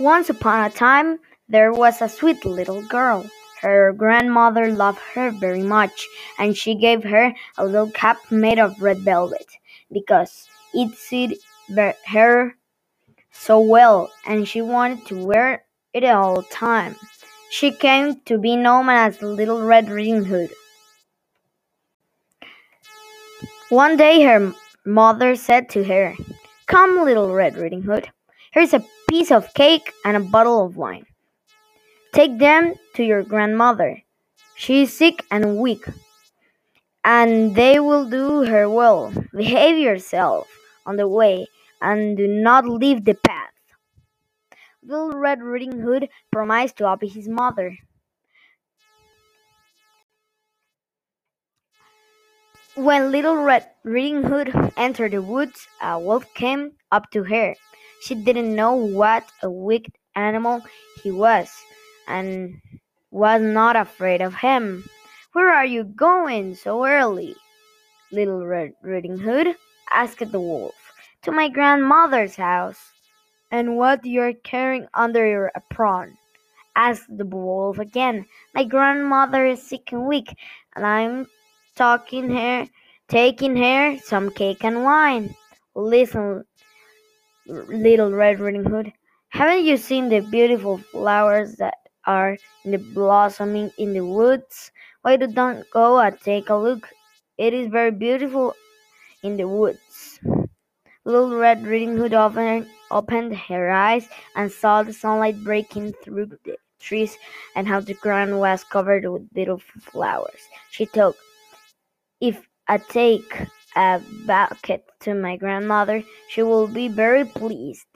Once upon a time there was a sweet little girl. Her grandmother loved her very much, and she gave her a little cap made of red velvet, because it suited her so well, and she wanted to wear it all the time. She came to be known as Little Red Riding Hood. One day her mother said to her, Come, Little Red Riding Hood, here's a piece of cake and a bottle of wine. Take them to your grandmother. She is sick and weak, and they will do her well. Behave yourself on the way, and do not leave the path. Little Red Riding Hood promised to obey his mother. When Little Red Riding Hood entered the woods, a wolf came up to her. She didn't know what a wicked animal he was, and was not afraid of him. Where are you going so early, Little Red Riding Hood? asked the wolf. To my grandmother's house. And what you're carrying under your apron? asked the wolf again. My grandmother is sick and weak, and I'm talking her, taking her some cake and wine. Listen, little Red Riding Hood, haven't you seen the beautiful flowers that are in the blossoming in the woods? Why don't go and take a look? It is very beautiful in the woods. Little Red Riding Hood opened, opened her eyes and saw the sunlight breaking through the trees and how the ground was covered with beautiful flowers. She thought, if I take a bucket to my grandmother, she will be very pleased.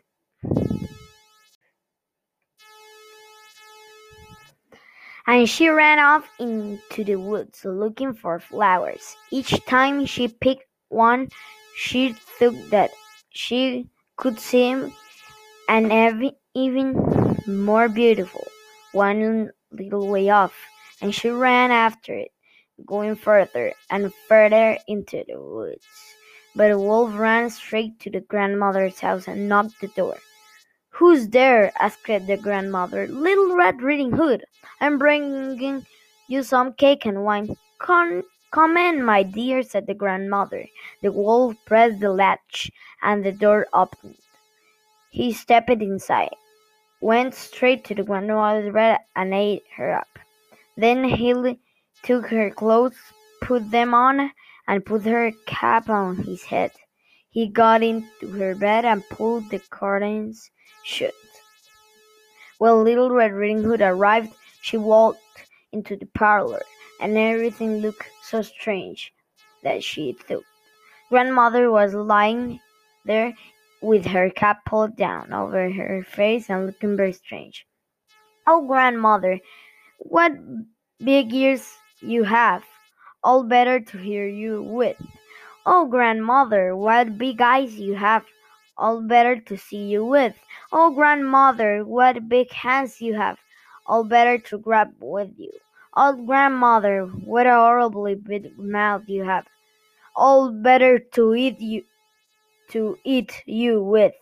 And she ran off into the woods looking for flowers. Each time she picked one, she thought that she could see an even more beautiful one little way off, and she ran after it, going further and further into the woods. But the wolf ran straight to the grandmother's house and knocked the door. Who's there? asked the grandmother. Little Red Riding Hood. I'm bringing you some cake and wine. Come, come in, my dear, said the grandmother. The wolf pressed the latch, and the door opened. He stepped inside, went straight to the grandmother's bed, and ate her up. Then he took her clothes, put them on, and put her cap on his head. He got into her bed and pulled the curtains shut. When Little Red Riding Hood arrived, she walked into the parlor, and everything looked so strange that she thought grandmother was lying there with her cap pulled down over her face and looking very strange. Oh, grandmother, what big ears you have! All better to hear you with. Oh, grandmother, what big eyes you have! All better to see you with. Oh, grandmother, what big hands you have! All better to grab with you. Oh, grandmother, what a horribly big mouth you have! All better to eat you to eat you with.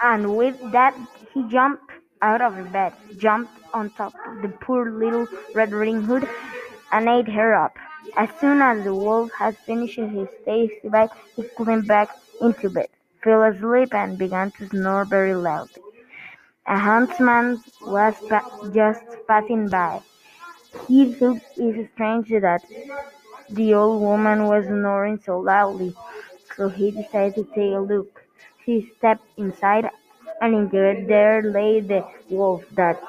And with that, he jumped out of bed, jumped on top of the poor little Red Riding Hood, and ate her up. As soon as the wolf had finished his tasty bite, he climbed back into bed, fell asleep, and began to snore very loudly. A huntsman was pa just passing by. He thought it strange that the old woman was snoring so loudly, so he decided to take a look. He stepped inside, and in there lay the wolf that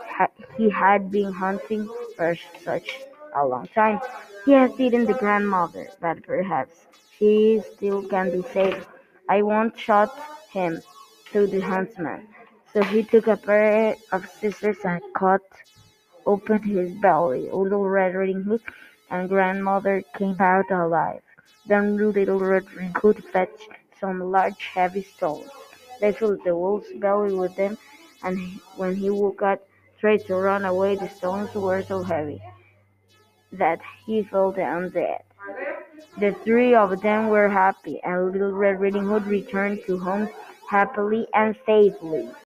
he had been hunting for such a long time. He has eaten the grandmother, but perhaps she still can be saved. I won't shoot him, thought the huntsman. So he took a pair of scissors and cut open his belly. Little Red Riding Hood and grandmother came out alive. Then Little Red Riding Hood fetched some large heavy stones. They filled the wolf's belly with them, and when he woke up, tried to run away, the stones were so heavy that he fell down dead. The three of them were happy, and Little Red Riding Hood returned to home happily and safely.